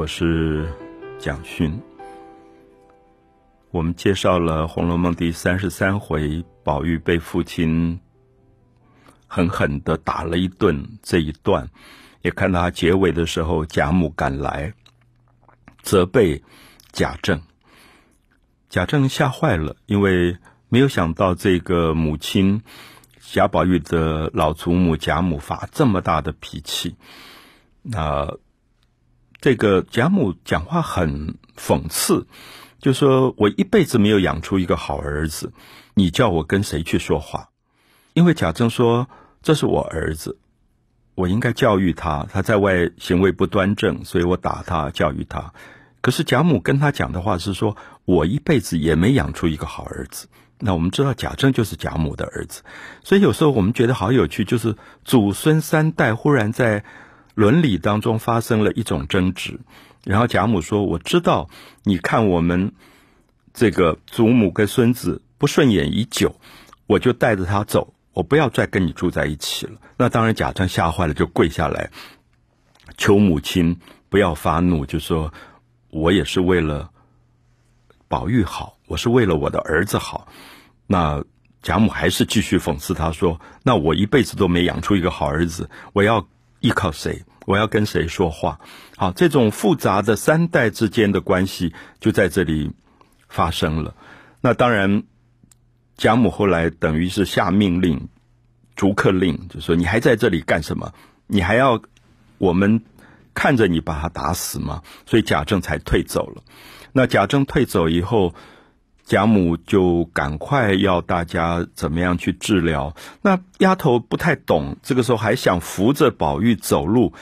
我是蒋勋。我们介绍了《红楼梦》第三十三回，宝玉被父亲狠狠的打了一顿这一段，也看到他结尾的时候，贾母赶来责备贾政，贾政吓坏了，因为没有想到这个母亲贾宝玉的老祖母贾母发这么大的脾气，那这个贾母讲话很讽刺。就说我一辈子没有养出一个好儿子，你叫我跟谁去说话？因为贾政说这是我儿子，我应该教育他，他在外行为不端正，所以我打他教育他。可是贾母跟他讲的话是说，我一辈子也没养出一个好儿子。那我们知道贾政就是贾母的儿子，所以有时候我们觉得好有趣，就是祖孙三代忽然在伦理当中发生了一种争执。然后贾母说：“我知道，你看我们这个祖母跟孙子不顺眼已久，我就带着他走，我不要再跟你住在一起了。”那当然，贾政吓坏了，就跪下来求母亲不要发怒，就说：“我也是为了宝玉好，我是为了我的儿子好。”那贾母还是继续讽刺他说：“那我一辈子都没养出一个好儿子，我要依靠谁？”我要跟谁说话？好，这种复杂的三代之间的关系就在这里发生了。那当然，贾母后来等于是下命令、逐客令，就说你还在这里干什么？你还要我们看着你把他打死吗？所以贾政才退走了。那贾政退走以后。贾母就赶快要大家怎么样去治疗？那丫头不太懂，这个时候还想扶着宝玉走路。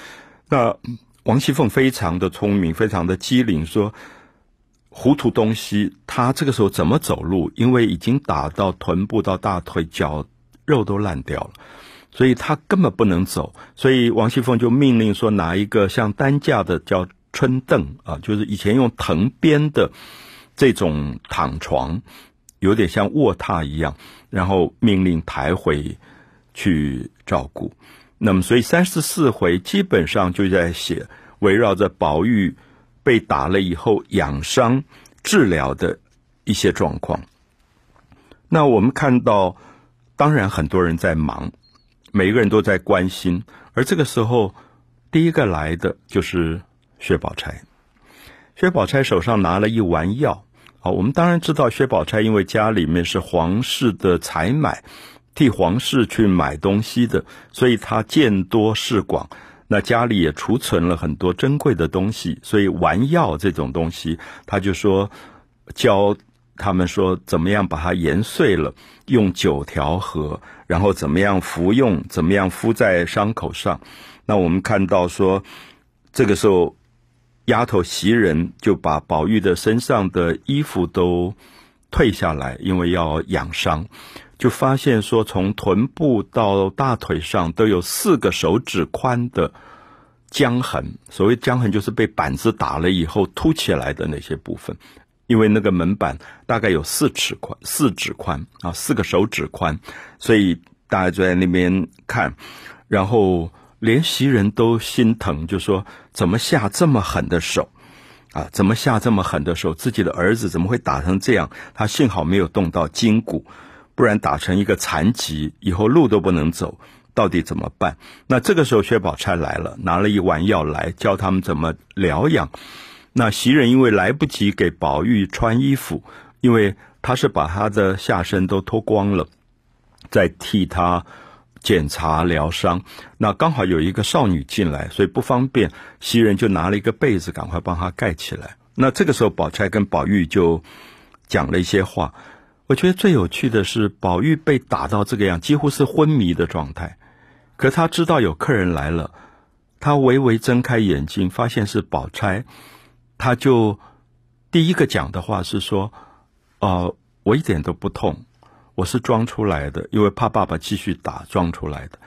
那王熙凤非常的聪明，非常的机灵，说：“糊涂东西，他这个时候怎么走路？因为已经打到臀部到大腿，脚肉都烂掉了，所以他根本不能走。所以王熙凤就命令说，拿一个像担架的叫春凳啊，就是以前用藤编的。”这种躺床有点像卧榻一样，然后命令抬回去照顾。那么，所以三十四回基本上就在写围绕着宝玉被打了以后养伤治疗的一些状况。那我们看到，当然很多人在忙，每个人都在关心，而这个时候第一个来的就是薛宝钗。薛宝钗手上拿了一丸药。好，我们当然知道薛宝钗因为家里面是皇室的采买，替皇室去买东西的，所以她见多识广。那家里也储存了很多珍贵的东西，所以丸药这种东西，他就说教他们说怎么样把它研碎了，用酒调和，然后怎么样服用，怎么样敷在伤口上。那我们看到说，这个时候。丫头袭人就把宝玉的身上的衣服都退下来，因为要养伤，就发现说从臀部到大腿上都有四个手指宽的僵痕。所谓僵痕，就是被板子打了以后凸起来的那些部分。因为那个门板大概有四尺宽、四指宽啊，四个手指宽，所以大家就在那边看，然后。连袭人都心疼，就说：“怎么下这么狠的手？啊，怎么下这么狠的手？自己的儿子怎么会打成这样？他幸好没有动到筋骨，不然打成一个残疾，以后路都不能走，到底怎么办？”那这个时候，薛宝钗来了，拿了一碗药来教他们怎么疗养。那袭人因为来不及给宝玉穿衣服，因为他是把他的下身都脱光了，在替他。检查疗伤，那刚好有一个少女进来，所以不方便。袭人就拿了一个被子，赶快帮她盖起来。那这个时候，宝钗跟宝玉就讲了一些话。我觉得最有趣的是，宝玉被打到这个样，几乎是昏迷的状态。可他知道有客人来了，他微微睁开眼睛，发现是宝钗，他就第一个讲的话是说：“哦，我一点都不痛。”我是装出来的，因为怕爸爸继续打，装出来的。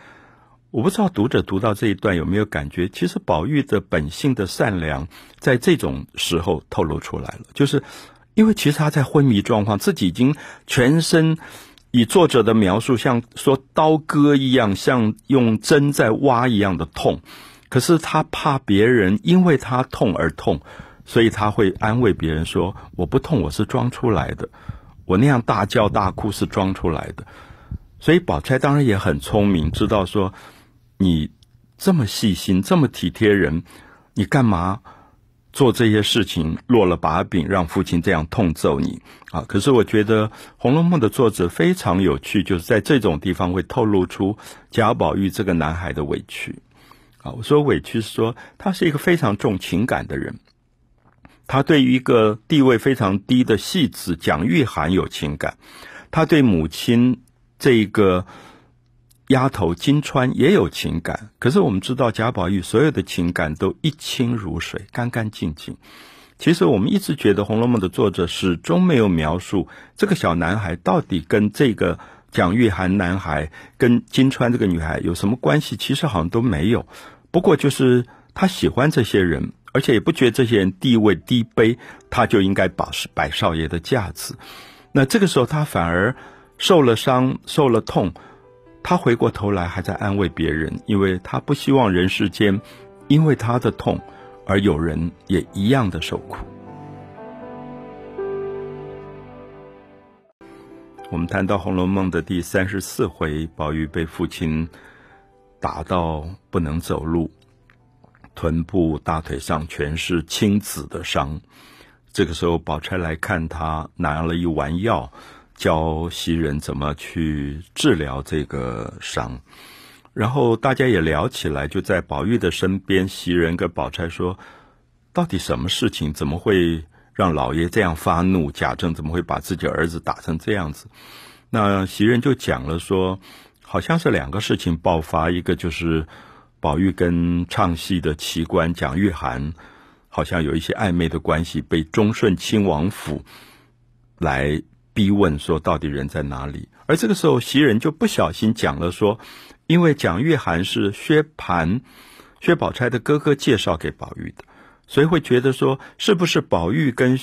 我不知道读者读到这一段有没有感觉，其实宝玉的本性的善良，在这种时候透露出来了。就是因为其实他在昏迷状况，自己已经全身以作者的描述像说刀割一样，像用针在挖一样的痛。可是他怕别人因为他痛而痛，所以他会安慰别人说：“我不痛，我是装出来的，我那样大叫大哭是装出来的。”所以宝钗当然也很聪明，知道说你这么细心，这么体贴人，你干嘛？做这些事情落了把柄，让父亲这样痛揍你啊！可是我觉得《红楼梦》的作者非常有趣，就是在这种地方会透露出贾宝玉这个男孩的委屈啊！我说委屈是说他是一个非常重情感的人，他对于一个地位非常低的戏子蒋玉菡有情感，他对母亲这个。丫头金钏也有情感，可是我们知道贾宝玉所有的情感都一清如水，干干净净。其实我们一直觉得《红楼梦》的作者始终没有描述这个小男孩到底跟这个蒋玉菡男孩、跟金钏这个女孩有什么关系，其实好像都没有。不过就是他喜欢这些人，而且也不觉得这些人地位低卑，他就应该保持白少爷的架子。那这个时候他反而受了伤，受了痛。他回过头来，还在安慰别人，因为他不希望人世间因为他的痛而有人也一样的受苦。我们谈到《红楼梦》的第三十四回，宝玉被父亲打到不能走路，臀部、大腿上全是青紫的伤。这个时候，宝钗来看他，拿了一丸药。教袭人怎么去治疗这个伤，然后大家也聊起来，就在宝玉的身边。袭人跟宝钗说：“到底什么事情？怎么会让老爷这样发怒？贾政怎么会把自己儿子打成这样子？”那袭人就讲了说：“好像是两个事情爆发，一个就是宝玉跟唱戏的奇官蒋玉菡好像有一些暧昧的关系，被忠顺亲王府来。”逼问说到底人在哪里？而这个时候袭人就不小心讲了说，因为蒋玉菡是薛蟠、薛宝钗的哥哥介绍给宝玉的，所以会觉得说是不是宝玉跟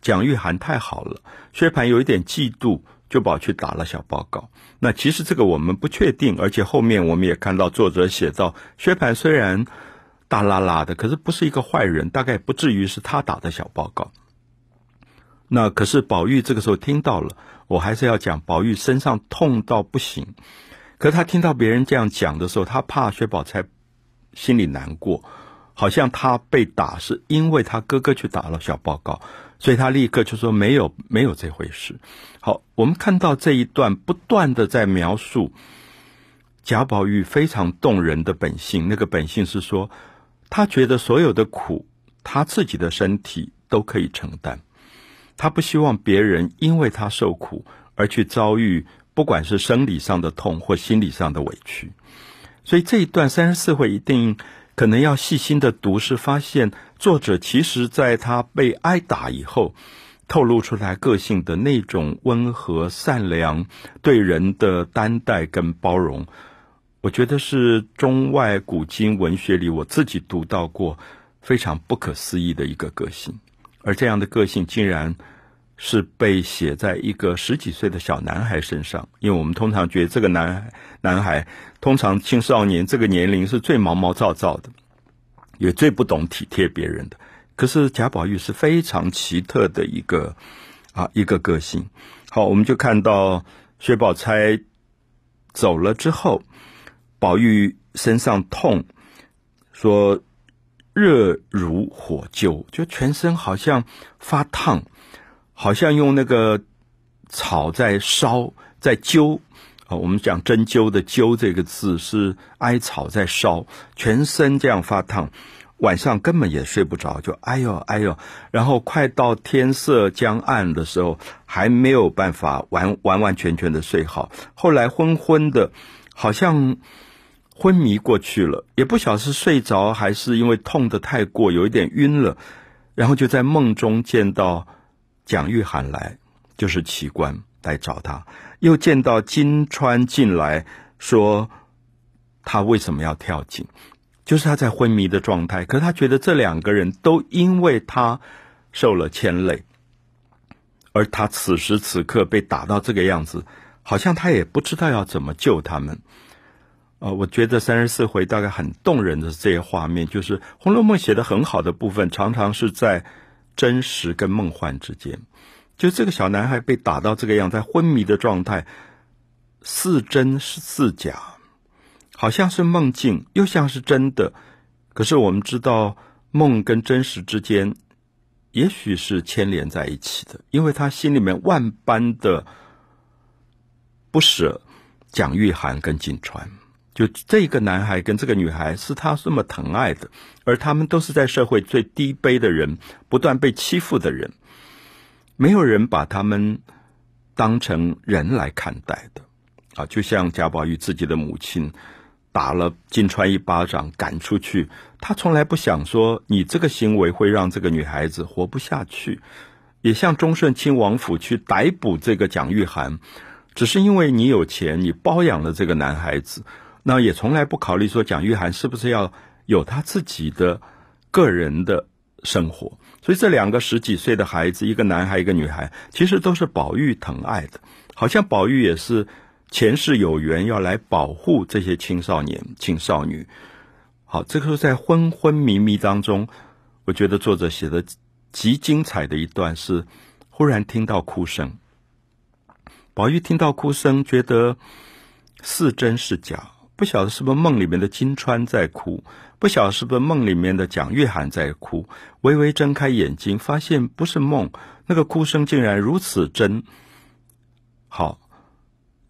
蒋玉菡太好了？薛蟠有一点嫉妒，就跑去打了小报告。那其实这个我们不确定，而且后面我们也看到作者写到，薛蟠虽然大拉拉的，可是不是一个坏人，大概不至于是他打的小报告。那可是宝玉这个时候听到了，我还是要讲，宝玉身上痛到不行。可是他听到别人这样讲的时候，他怕薛宝钗心里难过，好像他被打是因为他哥哥去打了小报告，所以他立刻就说没有没有这回事。好，我们看到这一段不断的在描述贾宝玉非常动人的本性，那个本性是说，他觉得所有的苦，他自己的身体都可以承担。他不希望别人因为他受苦而去遭遇，不管是生理上的痛或心理上的委屈。所以这一段三十四回一定可能要细心的读，是发现作者其实在他被挨打以后，透露出来个性的那种温和、善良、对人的担待跟包容。我觉得是中外古今文学里我自己读到过非常不可思议的一个个性，而这样的个性竟然。是被写在一个十几岁的小男孩身上，因为我们通常觉得这个男孩，男孩通常青少年这个年龄是最毛毛躁躁的，也最不懂体贴别人的。可是贾宝玉是非常奇特的一个啊一个个性。好，我们就看到薛宝钗走了之后，宝玉身上痛，说热如火灸，就全身好像发烫。好像用那个草在烧，在灸啊。我们讲针灸的“灸”这个字是艾草在烧，全身这样发烫，晚上根本也睡不着，就哎呦哎呦。然后快到天色将暗的时候，还没有办法完完完全全的睡好。后来昏昏的，好像昏迷过去了，也不晓得是睡着还是因为痛的太过，有一点晕了。然后就在梦中见到。蒋玉菡来，就是奇观来找他，又见到金川进来，说他为什么要跳井，就是他在昏迷的状态。可是他觉得这两个人都因为他受了牵累，而他此时此刻被打到这个样子，好像他也不知道要怎么救他们。呃，我觉得三十四回大概很动人的这些画面，就是《红楼梦》写的很好的部分，常常是在真实跟梦幻之间。就这个小男孩被打到这个样，在昏迷的状态，似真是似假，好像是梦境，又像是真的。可是我们知道，梦跟真实之间，也许是牵连在一起的，因为他心里面万般的不舍蒋玉菡跟锦川。就这个男孩跟这个女孩是他这么疼爱的，而他们都是在社会最低卑的人，不断被欺负的人，没有人把他们当成人来看待的啊！就像贾宝玉自己的母亲打了金钏一巴掌赶出去，他从来不想说你这个行为会让这个女孩子活不下去，也像忠顺亲王府去逮捕这个蒋玉菡，只是因为你有钱，你包养了这个男孩子。那也从来不考虑说蒋玉菡是不是要有他自己的个人的生活，所以这两个十几岁的孩子，一个男孩一个女孩，其实都是宝玉疼爱的，好像宝玉也是前世有缘要来保护这些青少年、青少女。好，这个时候在昏昏迷迷当中，我觉得作者写的极精彩的一段是，忽然听到哭声，宝玉听到哭声，觉得是真是假。不晓得是不是梦里面的金钏在哭，不晓得是不是梦里面的蒋玉菡在哭。微微睁开眼睛，发现不是梦，那个哭声竟然如此真。好，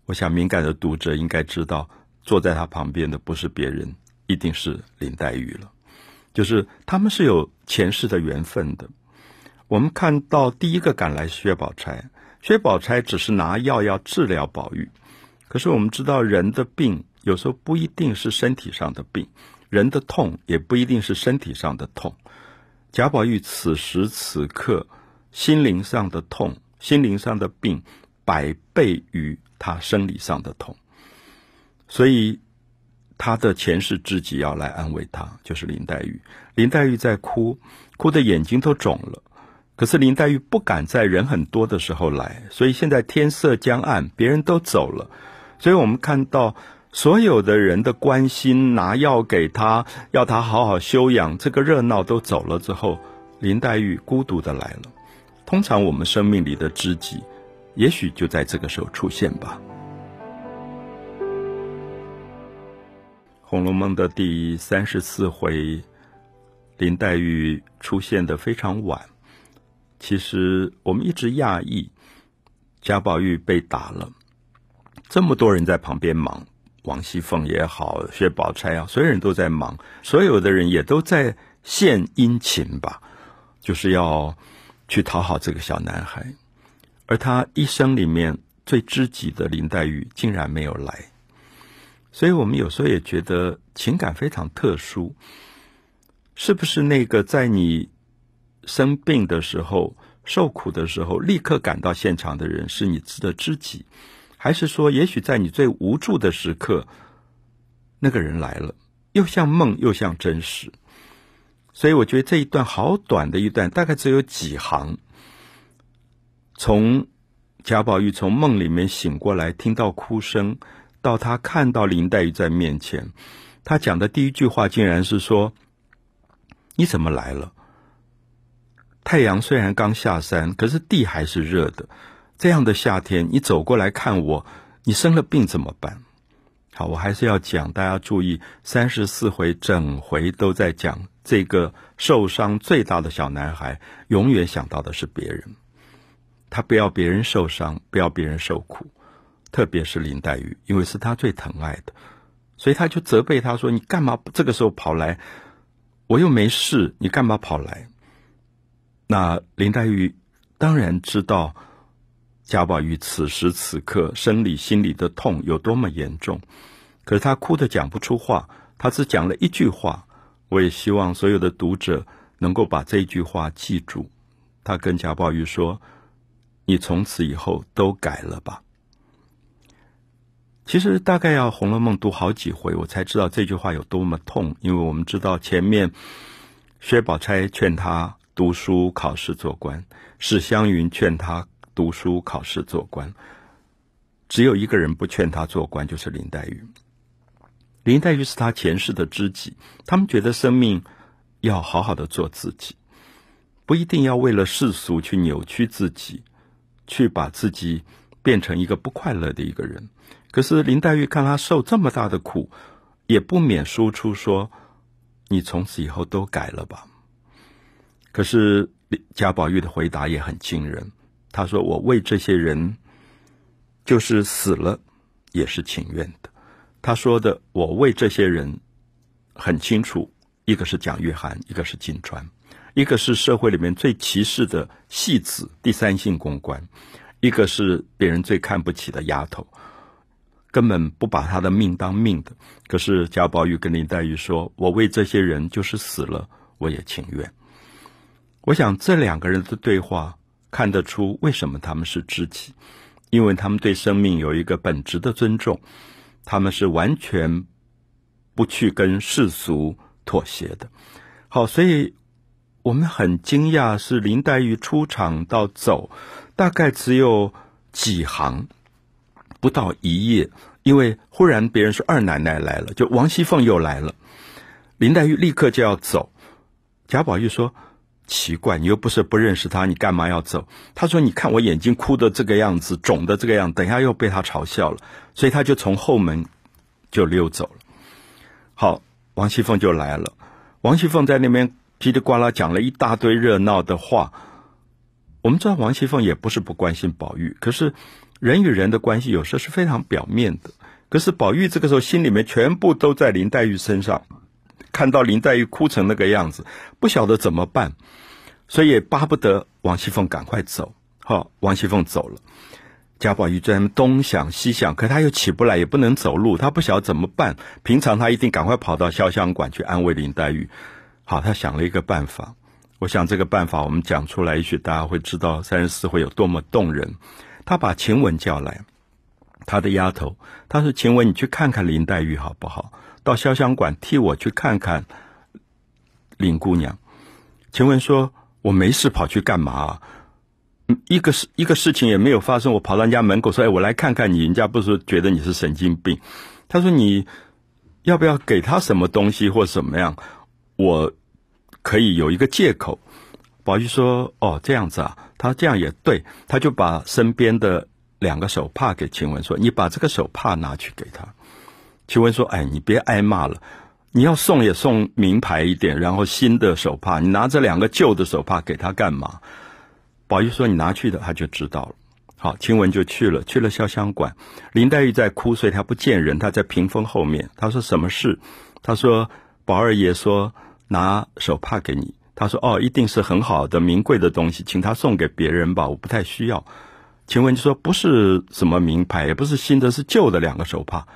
我想敏感的读者应该知道，坐在他旁边的不是别人，一定是林黛玉了。就是他们是有前世的缘分的。我们看到第一个赶来薛宝钗，薛宝钗只是拿药要治疗宝玉，可是我们知道人的病。有时候不一定是身体上的病，人的痛也不一定是身体上的痛。贾宝玉此时此刻心灵上的痛、心灵上的病，百倍于他生理上的痛，所以他的前世知己要来安慰他，就是林黛玉。林黛玉在哭，哭的眼睛都肿了。可是林黛玉不敢在人很多的时候来，所以现在天色将暗，别人都走了，所以我们看到。所有的人的关心，拿药给他，要他好好休养，这个热闹都走了之后，林黛玉孤独的来了。通常我们生命里的知己，也许就在这个时候出现吧。《红楼梦》的第三十四回，林黛玉出现的非常晚。其实我们一直讶异，贾宝玉被打了，这么多人在旁边忙。王熙凤也好，薛宝钗啊，所有人都在忙，所有的人也都在献殷勤吧，就是要去讨好这个小男孩。而他一生里面最知己的林黛玉竟然没有来，所以我们有时候也觉得情感非常特殊。是不是那个在你生病的时候、受苦的时候，立刻赶到现场的人，是你的知己？还是说，也许在你最无助的时刻，那个人来了，又像梦又像真实。所以我觉得这一段好短的一段，大概只有几行。从贾宝玉从梦里面醒过来，听到哭声，到他看到林黛玉在面前，他讲的第一句话竟然是说：“你怎么来了？太阳虽然刚下山，可是地还是热的。”这样的夏天，你走过来看我，你生了病怎么办？好，我还是要讲，大家注意，三十四回整回都在讲这个受伤最大的小男孩，永远想到的是别人，他不要别人受伤，不要别人受苦，特别是林黛玉，因为是他最疼爱的，所以他就责备他说：“你干嘛这个时候跑来？我又没事，你干嘛跑来？”那林黛玉当然知道。贾宝玉此时此刻生理心理的痛有多么严重，可是他哭的讲不出话，他只讲了一句话。我也希望所有的读者能够把这句话记住。他跟贾宝玉说：“你从此以后都改了吧。”其实大概要《红楼梦》读好几回，我才知道这句话有多么痛。因为我们知道前面薛宝钗劝他读书考试做官，史湘云劝他。读书考试做官，只有一个人不劝他做官，就是林黛玉。林黛玉是他前世的知己，他们觉得生命要好好的做自己，不一定要为了世俗去扭曲自己，去把自己变成一个不快乐的一个人。可是林黛玉看他受这么大的苦，也不免输出说：“你从此以后都改了吧。”可是贾宝玉的回答也很惊人，他说：“我为这些人，就是死了，也是情愿的。”他说的“我为这些人”很清楚，一个是蒋玉菡，一个是金钏，一个是社会里面最歧视的戏子、第三性公关，一个是别人最看不起的丫头，根本不把他的命当命的。可是贾宝玉跟林黛玉说：“我为这些人，就是死了，我也情愿。”我想这两个人的对话看得出为什么他们是知己，因为他们对生命有一个本质的尊重，他们是完全不去跟世俗妥协的。好，所以我们很惊讶，是林黛玉出场到走，大概只有几行，不到一页，因为忽然别人说二奶奶来了，就王熙凤又来了，林黛玉立刻就要走，贾宝玉说。奇怪，你又不是不认识他，你干嘛要走？他说：“你看我眼睛哭的这个样子，肿的这个样，等一下又被他嘲笑了，所以他就从后门就溜走了。”好，王熙凤就来了。王熙凤在那边叽里呱啦讲了一大堆热闹的话。我们知道王熙凤也不是不关心宝玉，可是人与人的关系有时候是非常表面的。可是宝玉这个时候心里面全部都在林黛玉身上。看到林黛玉哭成那个样子，不晓得怎么办，所以也巴不得王熙凤赶快走。好，王熙凤走了，贾宝玉在东想西想，可他又起不来，也不能走路，他不晓得怎么办。平常他一定赶快跑到潇湘馆去安慰林黛玉。好，他想了一个办法。我想这个办法我们讲出来，也许大家会知道三十四会有多么动人。他把晴雯叫来，他的丫头，他说：“晴雯，你去看看林黛玉好不好？”到潇湘馆替我去看看林姑娘。晴雯说：“我没事，跑去干嘛？一个事一个事情也没有发生，我跑到人家门口说：‘哎，我来看看你。’人家不是觉得你是神经病？他说：‘你要不要给他什么东西或怎么样？我可以有一个借口。’宝玉说：‘哦，这样子啊。’他这样也对，他就把身边的两个手帕给晴雯说：‘你把这个手帕拿去给他。’晴雯说：“哎，你别挨骂了，你要送也送名牌一点，然后新的手帕。你拿这两个旧的手帕给他干嘛？”宝玉说：“你拿去的，他就知道了。”好，晴雯就去了，去了潇湘馆。林黛玉在哭，所以她不见人，她在屏风后面。她说：“什么事？”她说：“宝二爷说拿手帕给你。”她说：“哦，一定是很好的名贵的东西，请他送给别人吧，我不太需要。”晴雯就说：“不是什么名牌，也不是新的，是旧的两个手帕。”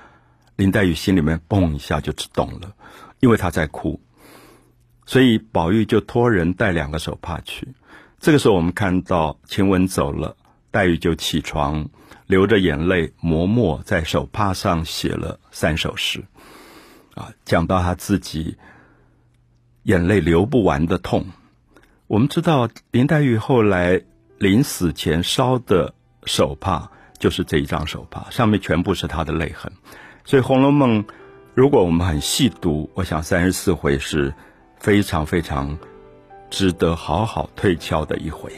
林黛玉心里面嘣一下就懂了，因为她在哭，所以宝玉就托人带两个手帕去。这个时候，我们看到晴雯走了，黛玉就起床，流着眼泪磨墨在手帕上写了三首诗，啊，讲到她自己眼泪流不完的痛。我们知道林黛玉后来临死前烧的手帕就是这一张手帕，上面全部是她的泪痕。所以《红楼梦》，如果我们很细读，我想三十四回是非常非常值得好好推敲的一回。